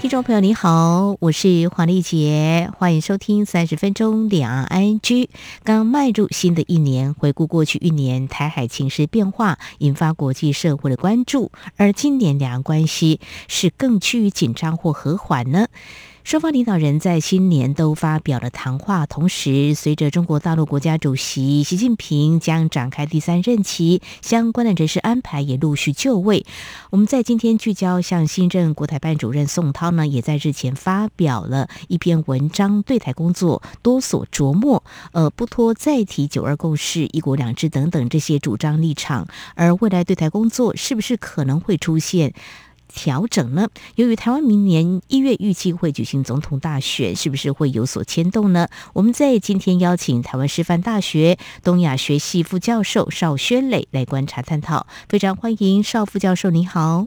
听众朋友，你好，我是黄丽杰，欢迎收听三十分钟两岸 ING。刚迈入新的一年，回顾过去一年台海情势变化，引发国际社会的关注。而今年两岸关系是更趋于紧张或和缓呢？双方领导人在新年都发表了谈话，同时随着中国大陆国家主席习近平将展开第三任期，相关的人事安排也陆续就位。我们在今天聚焦，向新任国台办主任宋涛呢，也在日前发表了一篇文章，对台工作多所琢磨，呃，不脱再提九二共识、一国两制等等这些主张立场，而未来对台工作是不是可能会出现调整呢？由于台湾明年一月预计会举行总统大选，是不是会有所牵动呢？我们在今天邀请台湾师范大学东亚学系副教授邵轩磊来观察探讨，非常欢迎邵副教授，你好。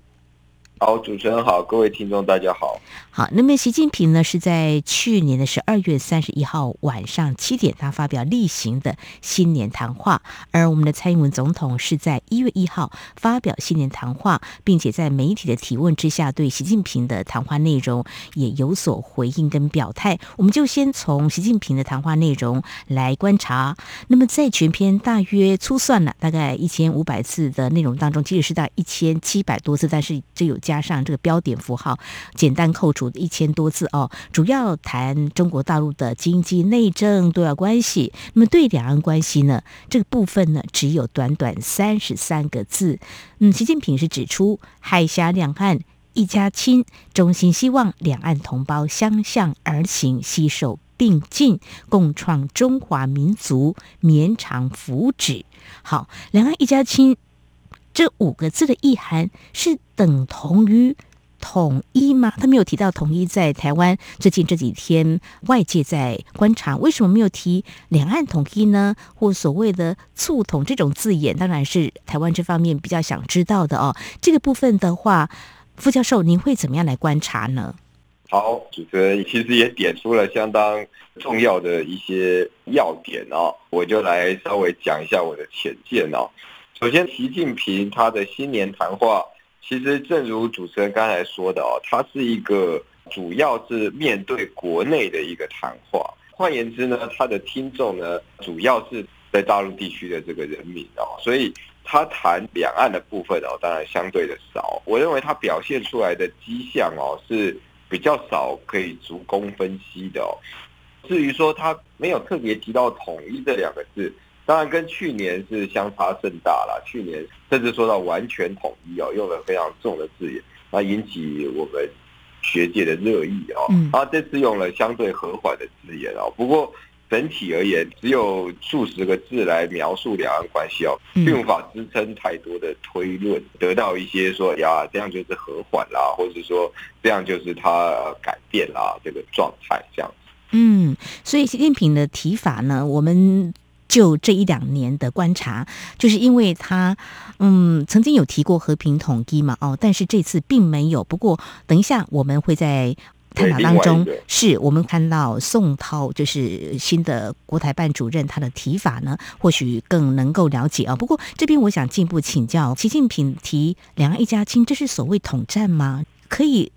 好，主持人好，各位听众大家好。好，那么习近平呢是在去年的十二月三十一号晚上七点，他发表例行的新年谈话，而我们的蔡英文总统是在一月一号发表新年谈话，并且在媒体的提问之下，对习近平的谈话内容也有所回应跟表态。我们就先从习近平的谈话内容来观察。那么在全篇大约粗算了大概一千五百字的内容当中，即使是在一千七百多字，但是这有加上这个标点符号，简单扣除一千多字哦。主要谈中国大陆的经济、内政、对外关系。那么对两岸关系呢，这个部分呢，只有短短三十三个字。嗯，习近平是指出，海峡两岸一家亲，衷心希望两岸同胞相向而行，携手并进，共创中华民族绵长福祉。好，两岸一家亲。这五个字的意涵是等同于统一吗？他没有提到统一。在台湾最近这几天，外界在观察，为什么没有提两岸统一呢？或所谓的促统这种字眼，当然是台湾这方面比较想知道的哦。这个部分的话，副教授，您会怎么样来观察呢？好，主持人其实也点出了相当重要的一些要点哦，我就来稍微讲一下我的浅见哦。首先，习近平他的新年谈话，其实正如主持人刚才说的哦，他是一个主要是面对国内的一个谈话。换言之呢，他的听众呢，主要是在大陆地区的这个人民哦，所以他谈两岸的部分哦，当然相对的少。我认为他表现出来的迹象哦，是比较少可以足供分析的哦。至于说他没有特别提到统一这两个字。当然，跟去年是相差甚大了。去年甚至说到完全统一哦，用了非常重的字眼，那引起我们学界的热议哦。然后这次用了相对和缓的字眼哦。不过整体而言，只有数十个字来描述两岸关系哦，并无法支撑太多的推论，得到一些说呀，这样就是和缓啦，或者说这样就是它改变啦这个状态这样。嗯，所以习近平的提法呢，我们。就这一两年的观察，就是因为他，嗯，曾经有提过和平统一嘛，哦，但是这次并没有。不过，等一下我们会在探讨当中，是我们看到宋涛就是新的国台办主任，他的提法呢，或许更能够了解啊。不过这边我想进一步请教，习近平提两岸一家亲，这是所谓统战吗？可以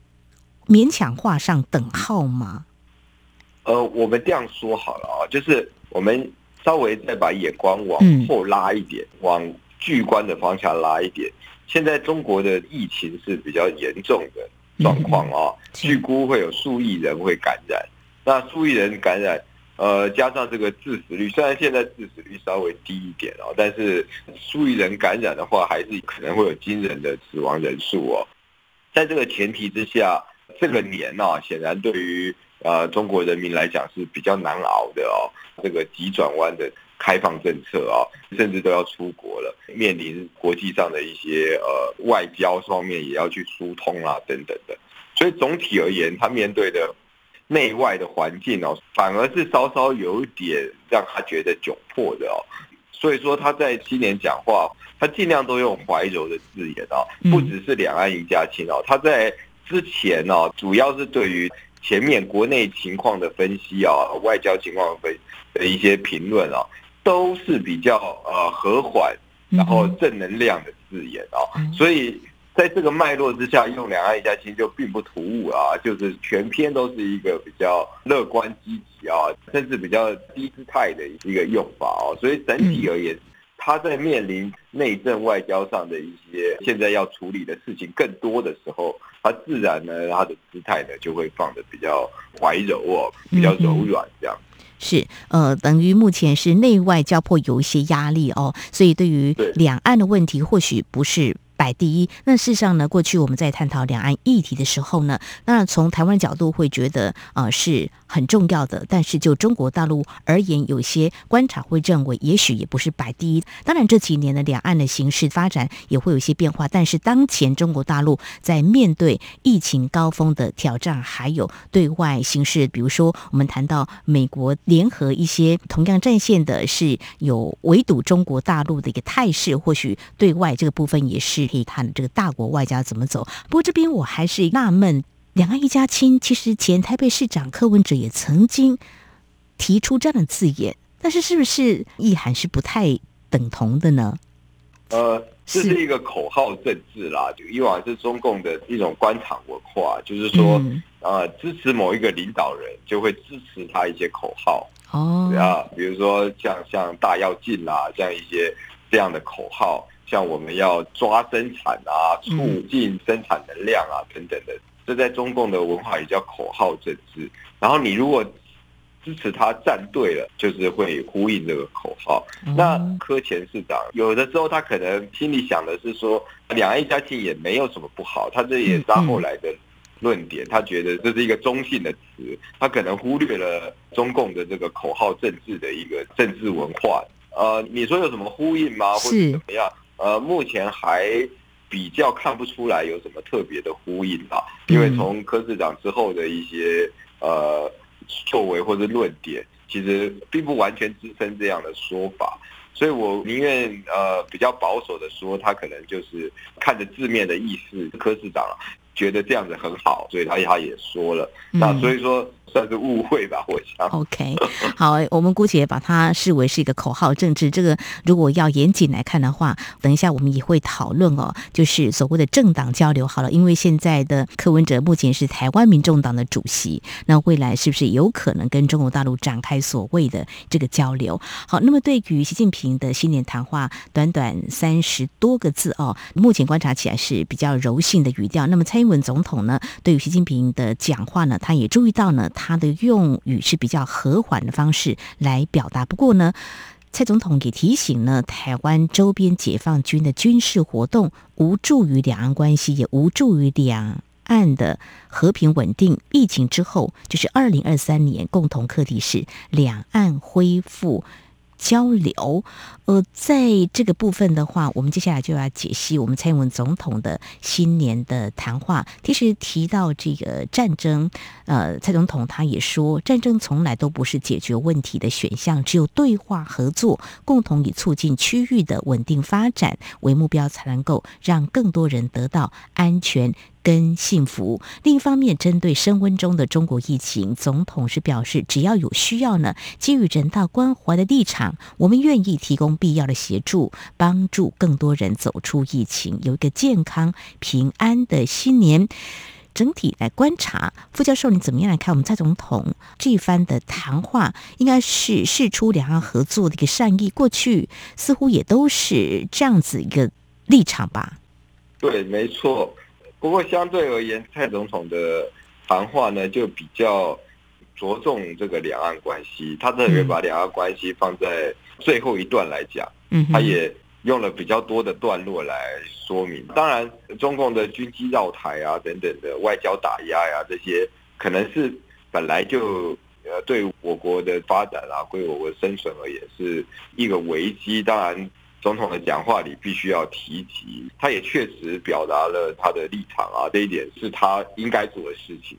勉强画上等号吗？呃，我们这样说好了啊，就是我们。稍微再把眼光往后拉一点，往巨观的方向拉一点。现在中国的疫情是比较严重的状况啊，据估会有数亿人会感染。那数亿人感染，呃，加上这个致死率，虽然现在致死率稍微低一点哦，但是数亿人感染的话，还是可能会有惊人的死亡人数哦。在这个前提之下，这个年呢，显然对于。呃，中国人民来讲是比较难熬的哦。这个急转弯的开放政策啊，甚至都要出国了，面临国际上的一些呃外交方面也要去疏通啊等等的。所以总体而言，他面对的内外的环境哦，反而是稍稍有一点让他觉得窘迫的哦。所以说他在今年讲话，他尽量都用怀柔的字眼哦，不只是两岸一家亲哦，他在。之前、哦，主要是对于前面国内情况的分析啊，外交情况的分的一些评论啊，都是比较呃和缓，然后正能量的字眼啊，所以。在这个脉络之下，用“两岸一家亲”就并不突兀啊，就是全篇都是一个比较乐观积极啊，甚至比较低姿态的一个用法哦。所以整体而言，他在面临内政外交上的一些现在要处理的事情更多的时候，他自然呢，它的姿态呢就会放的比较怀柔哦，比较柔软这样。是，呃，等于目前是内外交迫有一些压力哦，所以对于两岸的问题，或许不是。摆第一。那事实上呢，过去我们在探讨两岸议题的时候呢，那从台湾角度会觉得啊、呃、是很重要的。但是就中国大陆而言，有些观察会认为，也许也不是摆第一。当然这几年的两岸的形势发展也会有一些变化。但是当前中国大陆在面对疫情高峰的挑战，还有对外形势，比如说我们谈到美国联合一些同样战线的是有围堵中国大陆的一个态势，或许对外这个部分也是。可以看这个大国外交怎么走。不过这边我还是纳闷，两岸一家亲，其实前台北市长柯文哲也曾经提出这样的字眼，但是是不是意涵是不太等同的呢？呃，这是一个口号政治啦，就以往是中共的一种官场文化，就是说，嗯、呃，支持某一个领导人就会支持他一些口号哦，啊，比如说像像大跃进啦，这样一些这样的口号。像我们要抓生产啊，促进生产能量啊，等等的，这在中共的文化也叫口号政治。然后你如果支持他站队了，就是会呼应这个口号。那柯前市长有的时候他可能心里想的是说，两岸一家亲也没有什么不好，他这也是他后来的论点，他觉得这是一个中性的词，他可能忽略了中共的这个口号政治的一个政治文化。呃，你说有什么呼应吗？或者怎么样？呃，目前还比较看不出来有什么特别的呼应啊，因为从柯市长之后的一些呃作为或者论点，其实并不完全支撑这样的说法，所以我宁愿呃比较保守的说，他可能就是看着字面的意思，柯市长觉得这样子很好，所以他他也说了，那所以说。算是误会吧，我想。OK，好，我们姑且把它视为是一个口号政治。这个如果要严谨来看的话，等一下我们也会讨论哦，就是所谓的政党交流。好了，因为现在的柯文哲目前是台湾民众党的主席，那未来是不是有可能跟中国大陆展开所谓的这个交流？好，那么对于习近平的新年谈话，短短三十多个字哦，目前观察起来是比较柔性的语调。那么蔡英文总统呢，对于习近平的讲话呢，他也注意到呢。他他的用语是比较和缓的方式来表达。不过呢，蔡总统也提醒呢，台湾周边解放军的军事活动无助于两岸关系，也无助于两岸的和平稳定。疫情之后，就是二零二三年，共同课题是两岸恢复。交流，呃，在这个部分的话，我们接下来就要解析我们蔡英文总统的新年的谈话。其实提到这个战争，呃，蔡总统他也说，战争从来都不是解决问题的选项，只有对话合作，共同以促进区域的稳定发展为目标，才能够让更多人得到安全。跟幸福。另一方面，针对升温中的中国疫情，总统是表示，只要有需要呢，基于人道关怀的立场，我们愿意提供必要的协助，帮助更多人走出疫情，有一个健康平安的新年。整体来观察，副教授，你怎么样来看我们蔡总统这一番的谈话？应该是释出两岸合作的一个善意，过去似乎也都是这样子一个立场吧？对，没错。不过相对而言，蔡总统的谈话呢，就比较着重这个两岸关系，他特别把两岸关系放在最后一段来讲，嗯，他也用了比较多的段落来说明。当然，中共的军机绕台啊，等等的外交打压呀，这些可能是本来就呃对我国的发展啊，对我国生存而言是一个危机。当然。总统的讲话里必须要提及，他也确实表达了他的立场啊，这一点是他应该做的事情。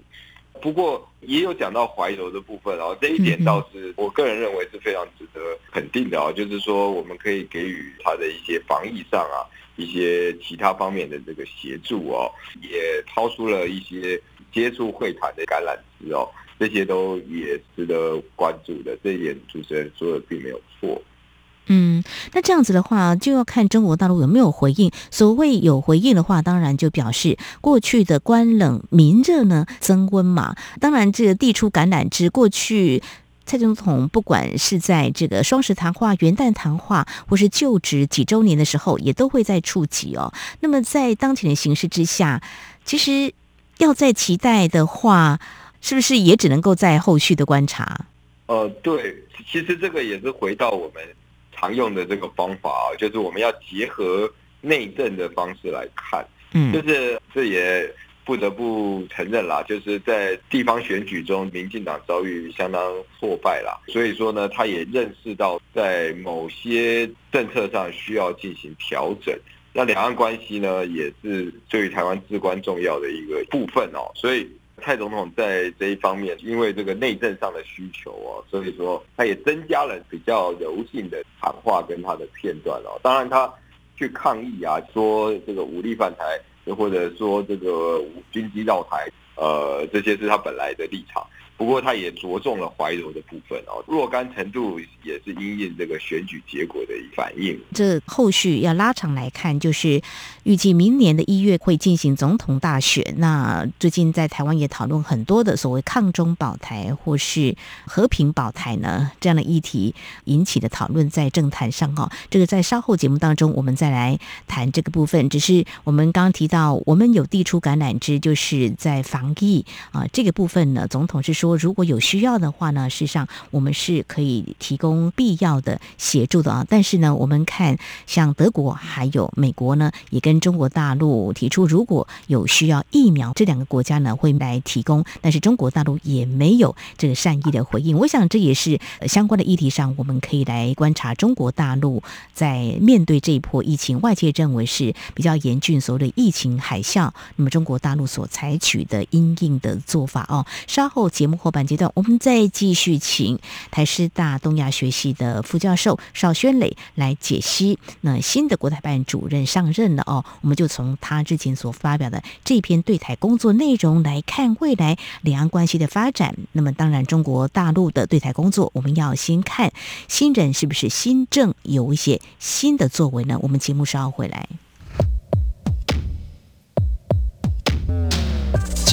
不过也有讲到怀柔的部分啊，这一点倒是我个人认为是非常值得肯定的啊，就是说我们可以给予他的一些防疫上啊一些其他方面的这个协助哦，也掏出了一些接触会谈的橄榄枝哦，这些都也值得关注的。这一点主持人说的并没有错。嗯，那这样子的话，就要看中国大陆有没有回应。所谓有回应的话，当然就表示过去的官冷民热呢增温嘛。当然，这个递出橄榄枝，过去蔡总统不管是在这个双十谈话、元旦谈话，或是就职几周年的时候，也都会在触及哦。那么在当前的形势之下，其实要再期待的话，是不是也只能够在后续的观察？呃，对，其实这个也是回到我们。常用的这个方法啊，就是我们要结合内政的方式来看，嗯，就是这也不得不承认啦，就是在地方选举中，民进党遭遇相当挫败啦，所以说呢，他也认识到在某些政策上需要进行调整。那两岸关系呢，也是对于台湾至关重要的一个部分哦，所以。蔡总统在这一方面，因为这个内政上的需求哦，所以说他也增加了比较柔性的谈话跟他的片段哦。当然，他去抗议啊，说这个武力犯台，或者说这个军机绕台，呃，这些是他本来的立场。不过，他也着重了怀柔的部分哦，若干程度也是因应这个选举结果的反应。这后续要拉长来看，就是预计明年的一月会进行总统大选。那最近在台湾也讨论很多的所谓抗中保台或是和平保台呢这样的议题引起的讨论，在政坛上哦，这个在稍后节目当中我们再来谈这个部分。只是我们刚刚提到，到我们有递出橄榄枝，就是在防疫啊这个部分呢，总统是说。说如果有需要的话呢，事实上我们是可以提供必要的协助的啊。但是呢，我们看像德国还有美国呢，也跟中国大陆提出，如果有需要疫苗，这两个国家呢会来提供。但是中国大陆也没有这个善意的回应。我想这也是相关的议题上，我们可以来观察中国大陆在面对这一波疫情，外界认为是比较严峻，所谓的疫情海啸，那么中国大陆所采取的因应的做法哦。稍后节目。后半阶段，我们再继续请台师大东亚学系的副教授邵轩磊来解析。那新的国台办主任上任了哦，我们就从他之前所发表的这篇对台工作内容来看未来两岸关系的发展。那么，当然中国大陆的对台工作，我们要先看新人是不是新政有一些新的作为呢？我们节目稍后回来。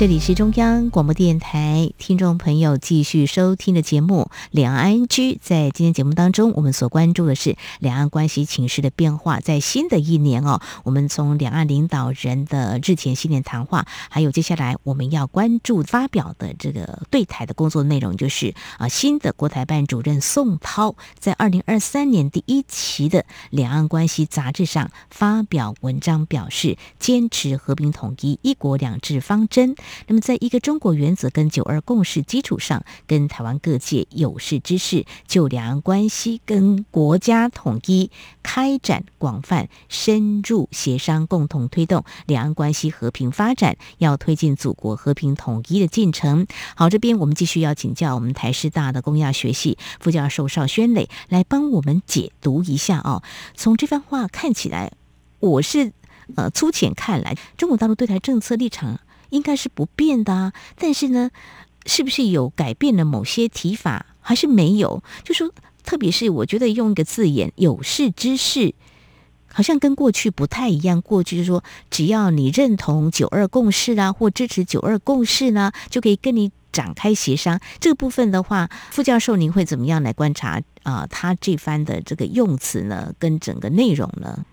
这里是中央广播电台听众朋友继续收听的节目《两岸 ING》。在今天节目当中，我们所关注的是两岸关系情势的变化。在新的一年哦，我们从两岸领导人的日前新年谈话，还有接下来我们要关注发表的这个对台的工作内容，就是啊，新的国台办主任宋涛在二零二三年第一期的《两岸关系》杂志上发表文章，表示坚持和平统一、一国两制方针。那么，在一个中国原则跟九二共识基础上，跟台湾各界有识之士就两岸关系跟国家统一开展广泛深入协商，共同推动两岸关系和平发展，要推进祖国和平统一的进程。好，这边我们继续要请教我们台师大的公亚学系副教授邵轩磊来帮我们解读一下哦。从这番话看起来，我是呃粗浅看来，中国大陆对台政策立场。应该是不变的啊，但是呢，是不是有改变了某些提法，还是没有？就说，特别是我觉得用一个字眼“有识之士”，好像跟过去不太一样。过去是说，只要你认同九二共识啊，或支持九二共识呢，就可以跟你展开协商。这个部分的话，副教授您会怎么样来观察啊、他这番的这个用词呢，跟整个内容呢？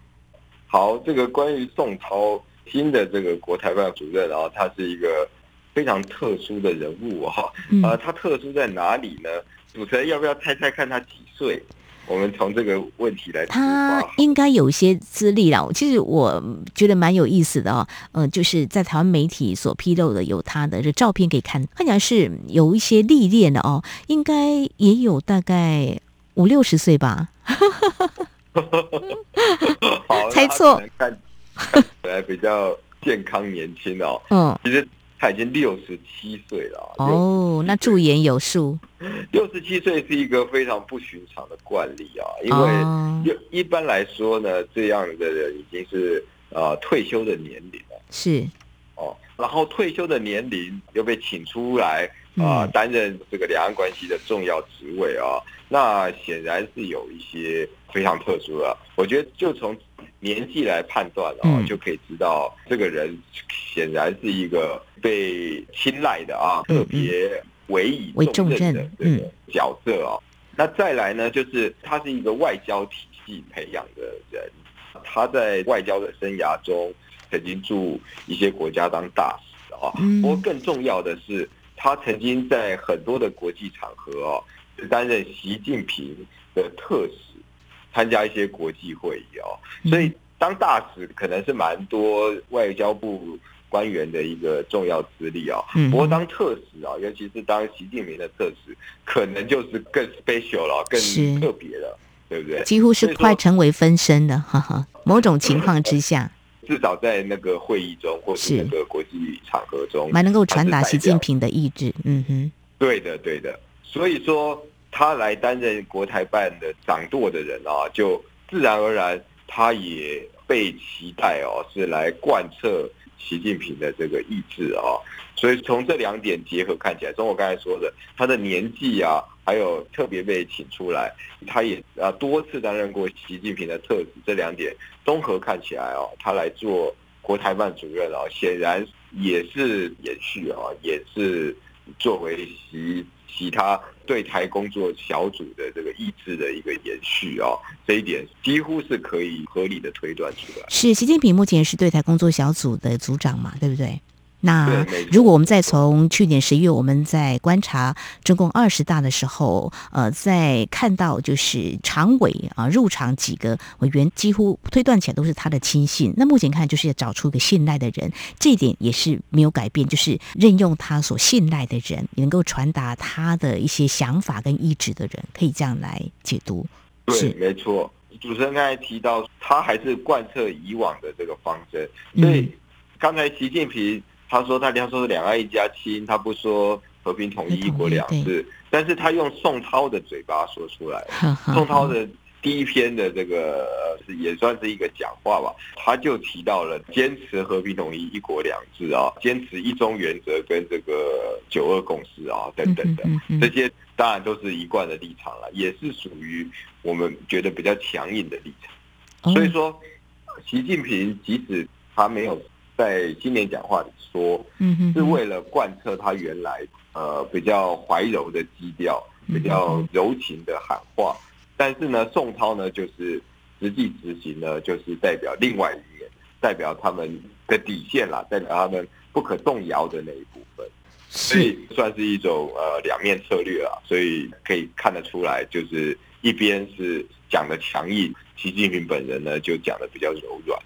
好，这个关于宋涛。新的这个国台办主任，然后他是一个非常特殊的人物哈，呃，他特殊在哪里呢？主持人要不要猜猜看他几岁？我们从这个问题来。他应该有一些资历了，其实我觉得蛮有意思的哦。呃，就是在台湾媒体所披露的有他的这照片可以看，看起来是有一些历练的哦，应该也有大概五六十岁吧。好，猜错。来比较健康年轻哦。嗯，其实他已经六十七岁了。哦，那驻颜有术。六十七岁是一个非常不寻常的惯例啊，因为一一般来说呢，这样的人已经是呃退休的年龄了。是。哦，然后退休的年龄又被请出来啊，呃，担任这个两岸关系的重要职位啊，那显然是有一些非常特殊的。我觉得就从年纪来判断啊，就可以知道这个人显然是一个被青睐的啊，特别委以重任的这个角色啊。那再来呢，就是他是一个外交体系培养的人，他在外交的生涯中。曾经驻一些国家当大使啊，不过更重要的是，他曾经在很多的国际场合哦，担任习近平的特使，参加一些国际会议哦。所以当大使可能是蛮多外交部官员的一个重要资历哦。不过当特使啊，尤其是当习近平的特使，可能就是更 special 了，更特别了，对不对？几乎是快成为分身的，哈哈。某种情况之下。至少在那个会议中，或是那个国际场合中，蛮能够传达习近平的意志。嗯哼，对的，对的。所以说，他来担任国台办的掌舵的人啊，就自然而然，他也被期待哦，是来贯彻习近平的这个意志啊。所以从这两点结合看起来，从我刚才说的，他的年纪啊。还有特别被请出来，他也啊多次担任过习近平的特使，这两点综合看起来哦，他来做国台办主任哦，显然也是延续啊，也是作为习其他对台工作小组的这个意志的一个延续啊，这一点几乎是可以合理的推断出来。是习近平目前是对台工作小组的组长嘛，对不对？那如果我们再从去年十一月，我们在观察中共二十大的时候，呃，在看到就是常委啊入场几个委员，几乎推断起来都是他的亲信。那目前看就是要找出一个信赖的人，这一点也是没有改变，就是任用他所信赖的人，能够传达他的一些想法跟意志的人，可以这样来解读。对，没错。主持人刚才提到，他还是贯彻以往的这个方针，所以刚才习近平。他说他他说是两岸一家亲，他不说和平统一一国两制，但是他用宋涛的嘴巴说出来。宋涛的第一篇的这个是也算是一个讲话吧，他就提到了坚持和平统一一国两制啊，坚持一中原则跟这个九二共识啊等等的这些，当然都是一贯的立场了，也是属于我们觉得比较强硬的立场。所以说，习近平即使他没有。在新年讲话里说，是为了贯彻他原来呃比较怀柔的基调，比较柔情的喊话。但是呢，宋涛呢就是实际执行呢，就是代表另外一面，代表他们的底线啦，代表他们不可动摇的那一部分。所以算是一种呃两面策略啊。所以可以看得出来，就是一边是讲的强硬，习近平本人呢就讲的比较柔软。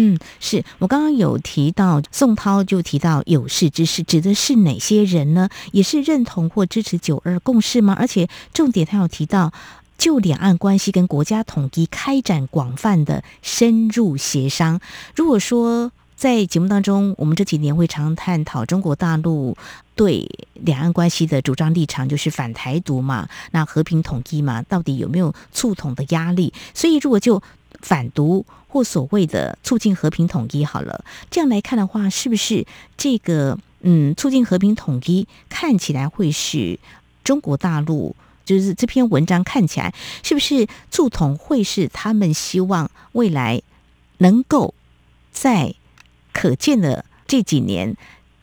嗯，是我刚刚有提到宋涛就提到有识之士，指的是哪些人呢？也是认同或支持九二共识吗？而且重点他有提到就两岸关系跟国家统一开展广泛的深入协商。如果说在节目当中，我们这几年会常探讨中国大陆对两岸关系的主张立场，就是反台独嘛，那和平统一嘛，到底有没有促统的压力？所以如果就反独或所谓的促进和平统一，好了，这样来看的话，是不是这个嗯，促进和平统一看起来会是中国大陆？就是这篇文章看起来，是不是促统会是他们希望未来能够在可见的这几年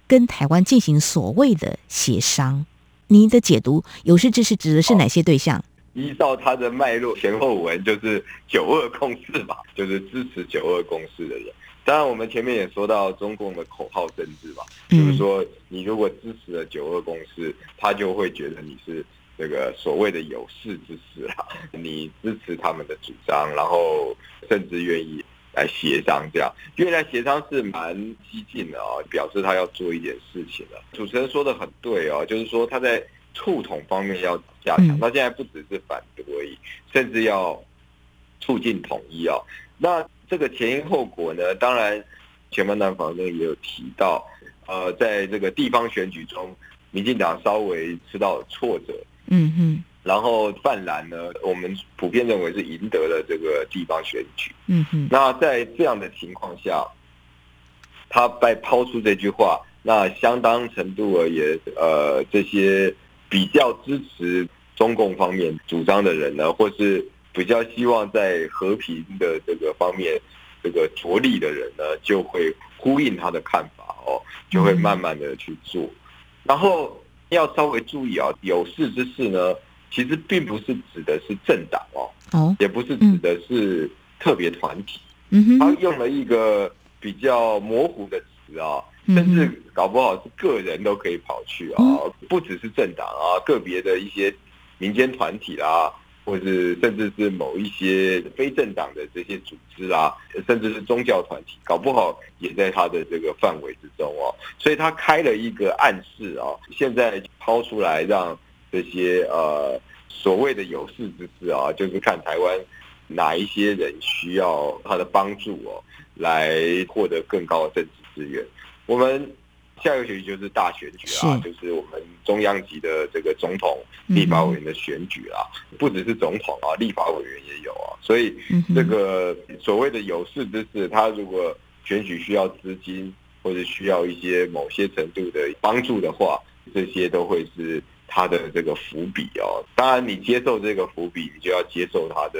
跟台湾进行所谓的协商？您的解读，有识之士指的是哪些对象？依照他的脉络前后文，就是九二共识嘛，就是支持九二共识的人。当然，我们前面也说到中共的口号政治吧，就是说你如果支持了九二共识，他就会觉得你是这个所谓的有识之士啦，你支持他们的主张，然后甚至愿意来协商，这样因为来协商是蛮激进的啊，表示他要做一点事情了。主持人说的很对哦，就是说他在。促统方面要加强，那现在不只是反独而已，甚至要促进统一啊。那这个前因后果呢？当然，前半段访问也有提到，呃，在这个地方选举中，民进党稍微吃到挫折，嗯哼，然后泛蓝呢，我们普遍认为是赢得了这个地方选举，嗯哼，那在这样的情况下，他被抛出这句话，那相当程度而言，呃，这些比较支持中共方面主张的人呢，或是比较希望在和平的这个方面。这个着力的人呢，就会呼应他的看法哦，就会慢慢的去做。嗯、然后要稍微注意啊，有事之士呢，其实并不是指的是政党哦，哦，也不是指的是特别团体。嗯哼，他用了一个比较模糊的词啊，甚至搞不好是个人都可以跑去啊，嗯、不只是政党啊，个别的一些民间团体啦。或是甚至是某一些非政党的这些组织啊，甚至是宗教团体，搞不好也在他的这个范围之中哦。所以他开了一个暗示啊，现在抛出来让这些呃所谓的有识之士啊，就是看台湾哪一些人需要他的帮助哦，来获得更高的政治资源。我们。下个学期就是大选举啊，就是我们中央级的这个总统、立法委员的选举啊，嗯、不只是总统啊，立法委员也有啊。所以这个所谓的有识之士，他如果选举需要资金或者需要一些某些程度的帮助的话，这些都会是他的这个伏笔哦。当然，你接受这个伏笔，你就要接受他的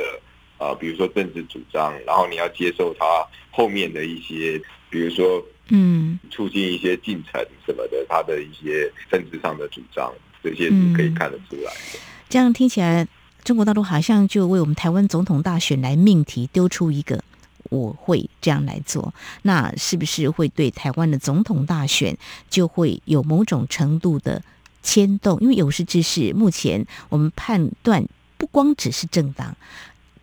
啊、呃，比如说政治主张，然后你要接受他后面的一些，比如说。嗯，促进一些进程什么的，他的一些政治上的主张，这些是可以看得出来的。这样听起来，中国大陆好像就为我们台湾总统大选来命题，丢出一个我会这样来做，那是不是会对台湾的总统大选就会有某种程度的牵动？因为有识之士，目前我们判断不光只是政党。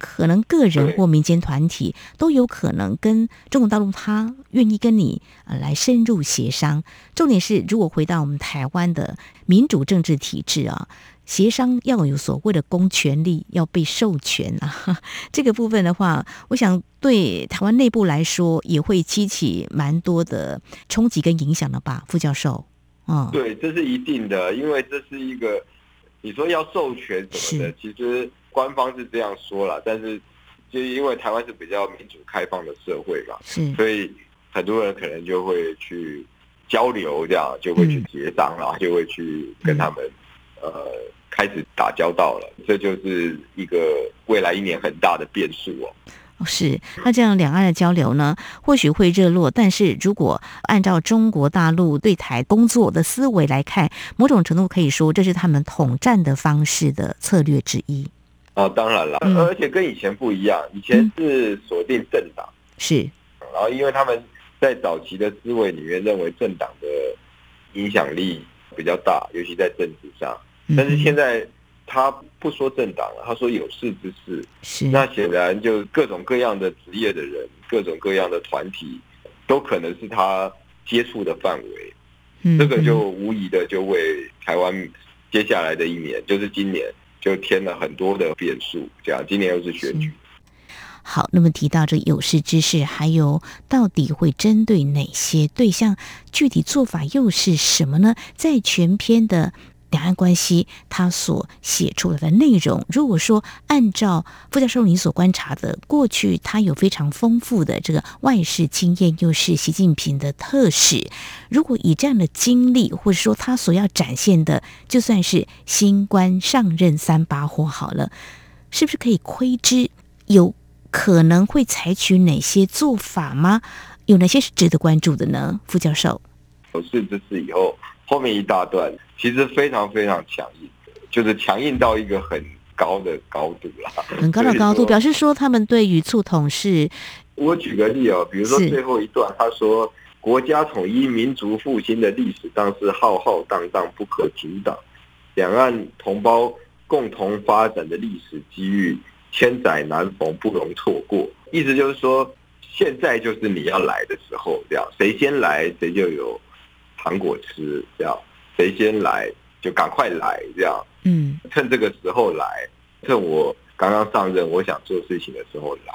可能个人或民间团体都有可能跟中国大陆，他愿意跟你呃来深入协商。重点是，如果回到我们台湾的民主政治体制啊，协商要有所谓的公权力，要被授权啊。这个部分的话，我想对台湾内部来说也会激起蛮多的冲击跟影响的吧，副教授。嗯，对，这是一定的，因为这是一个你说要授权什么的，其实。官方是这样说了，但是就因为台湾是比较民主开放的社会嘛，是所以很多人可能就会去交流，这样就会去协商，然后就会去跟他们、嗯、呃开始打交道了。这就是一个未来一年很大的变数哦。是，那这样两岸的交流呢，或许会热络，但是如果按照中国大陆对台工作的思维来看，某种程度可以说这是他们统战的方式的策略之一。哦，当然了，而且跟以前不一样，以前是锁定政党，是，然后因为他们在早期的思维里面认为政党的影响力比较大，尤其在政治上，但是现在他不说政党了，他说有识之士，是，那显然就各种各样的职业的人，各种各样的团体，都可能是他接触的范围，这个就无疑的就为台湾接下来的一年，就是今年。就添了很多的变数，这样今年又是选举。好，那么提到这有识之士，还有到底会针对哪些对象？具体做法又是什么呢？在全篇的。两岸关系，他所写出来的内容，如果说按照副教授你所观察的，过去他有非常丰富的这个外事经验，又是习近平的特使，如果以这样的经历，或者说他所要展现的，就算是新官上任三把火好了，是不是可以窥知有可能会采取哪些做法吗？有哪些是值得关注的呢？副教授，有识之士以后。后面一大段其实非常非常强硬，就是强硬到一个很高的高度了。很高的高度，表示说他们对于促统是。我举个例哦，比如说最后一段，他说：“国家统一、民族复兴的历史当是浩浩荡荡不可停挡，两岸同胞共同发展的历史机遇千载难逢，不容错过。”意思就是说，现在就是你要来的时候，这样谁先来谁就有。糖果吃，这样谁先来就赶快来，这样，嗯，趁这个时候来，趁我刚刚上任，我想做事情的时候来，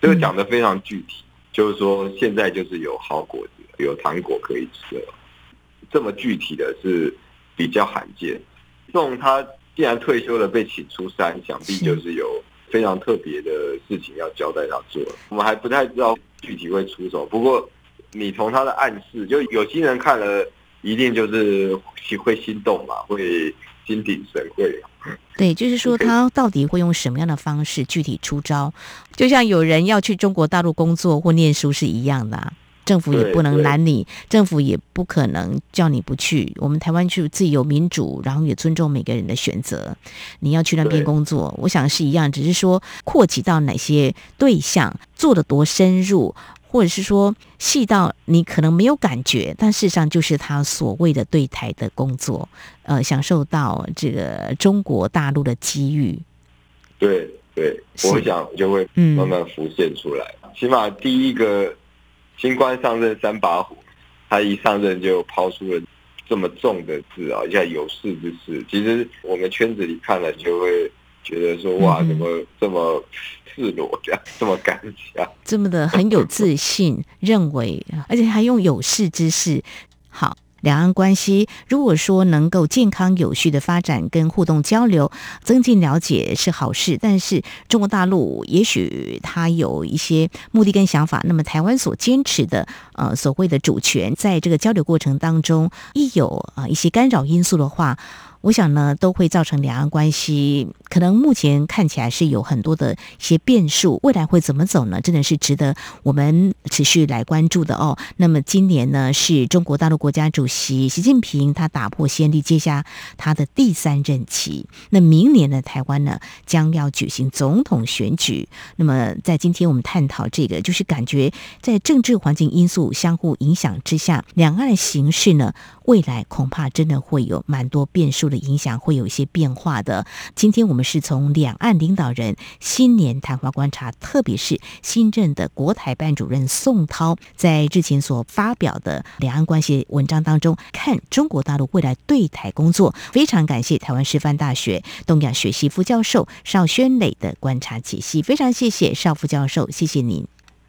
这个讲得非常具体，就是说现在就是有好果子、有糖果可以吃了。这么具体的是比较罕见。宋他既然退休了，被请出山，想必就是有非常特别的事情要交代他做。我们还不太知道具体会出手，不过你从他的暗示，就有心人看了，一定就是会心动嘛，会心领神会。对，就是说他到底会用什么样的方式具体出招？就像有人要去中国大陆工作或念书是一样的啊。政府也不能拦你，政府也不可能叫你不去。我们台湾就自由民主，然后也尊重每个人的选择。你要去那边工作，我想是一样，只是说扩及到哪些对象，做的多深入，或者是说细到你可能没有感觉，但事实上就是他所谓的对台的工作，呃，享受到这个中国大陆的机遇。对对，我想就会慢慢浮现出来。嗯、起码第一个。新官上任三把火，他一上任就抛出了这么重的字啊，叫有事之士。其实我们圈子里看了就会觉得说，哇，怎么这么赤裸这样，这么敢讲，这么的很有自信，认为，而且还用有识之士，好。两岸关系，如果说能够健康有序的发展跟互动交流，增进了解是好事。但是中国大陆也许他有一些目的跟想法，那么台湾所坚持的呃所谓的主权，在这个交流过程当中，一有啊一些干扰因素的话。我想呢，都会造成两岸关系可能目前看起来是有很多的一些变数，未来会怎么走呢？真的是值得我们持续来关注的哦。那么今年呢，是中国大陆国家主席习近平他打破先例，接下他的第三任期。那明年呢，台湾呢将要举行总统选举。那么在今天我们探讨这个，就是感觉在政治环境因素相互影响之下，两岸的形势呢，未来恐怕真的会有蛮多变数的。影响会有一些变化的。今天我们是从两岸领导人新年谈话观察，特别是新任的国台办主任宋涛在日前所发表的两岸关系文章当中，看中国大陆未来对台工作。非常感谢台湾师范大学东亚学系副教授邵轩磊的观察解析，非常谢谢邵副教授，谢谢您。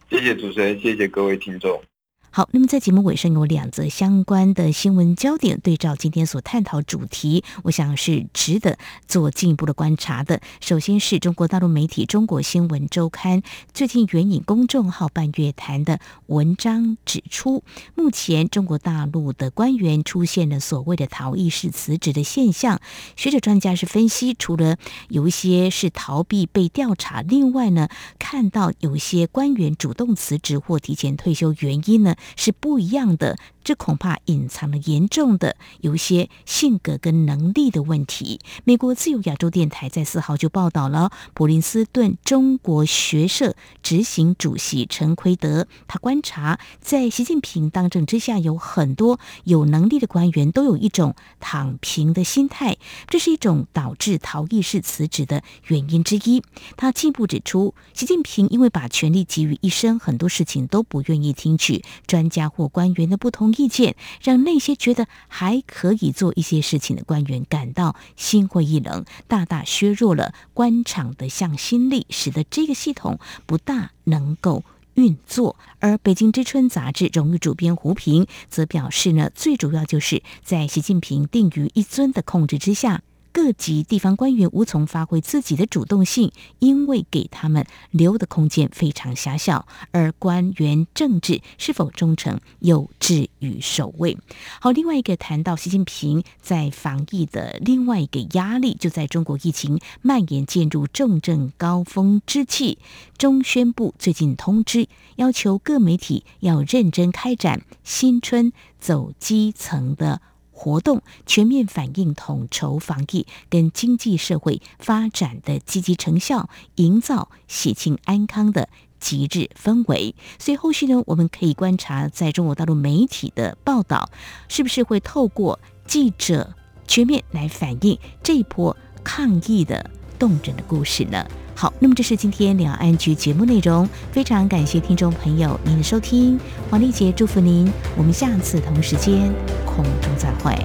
谢谢主持人，谢谢各位听众。好，那么在节目尾声有两则相关的新闻焦点，对照今天所探讨主题，我想是值得做进一步的观察的。首先是中国大陆媒体《中国新闻周刊》最近援引公众号“半月谈”的文章指出，目前中国大陆的官员出现了所谓的逃逸式辞职的现象。学者专家是分析，除了有一些是逃避被调查，另外呢，看到有些官员主动辞职或提前退休，原因呢？是不一样的。这恐怕隐藏了严重的有一些性格跟能力的问题。美国自由亚洲电台在四号就报道了普林斯顿中国学社执行主席陈奎德，他观察在习近平当政之下，有很多有能力的官员都有一种躺平的心态，这是一种导致逃逸式辞职的原因之一。他进一步指出，习近平因为把权力集于一身，很多事情都不愿意听取专家或官员的不同。意见让那些觉得还可以做一些事情的官员感到心灰意冷，大大削弱了官场的向心力，使得这个系统不大能够运作。而《北京之春》杂志荣誉主编胡平则表示呢，最主要就是在习近平定于一尊的控制之下。各级地方官员无从发挥自己的主动性，因为给他们留的空间非常狭小。而官员政治是否忠诚，又置于首位。好，另外一个谈到习近平在防疫的另外一个压力，就在中国疫情蔓延进入重症高峰之际，中宣部最近通知，要求各媒体要认真开展新春走基层的。活动全面反映统筹防疫跟经济社会发展的积极成效，营造喜庆安康的吉日氛围。所以后续呢，我们可以观察在中国大陆媒体的报道，是不是会透过记者全面来反映这一波抗疫的动人的故事呢？好，那么这是今天两岸局节目内容，非常感谢听众朋友您的收听，黄丽杰祝福您，我们下次同时间空中再会。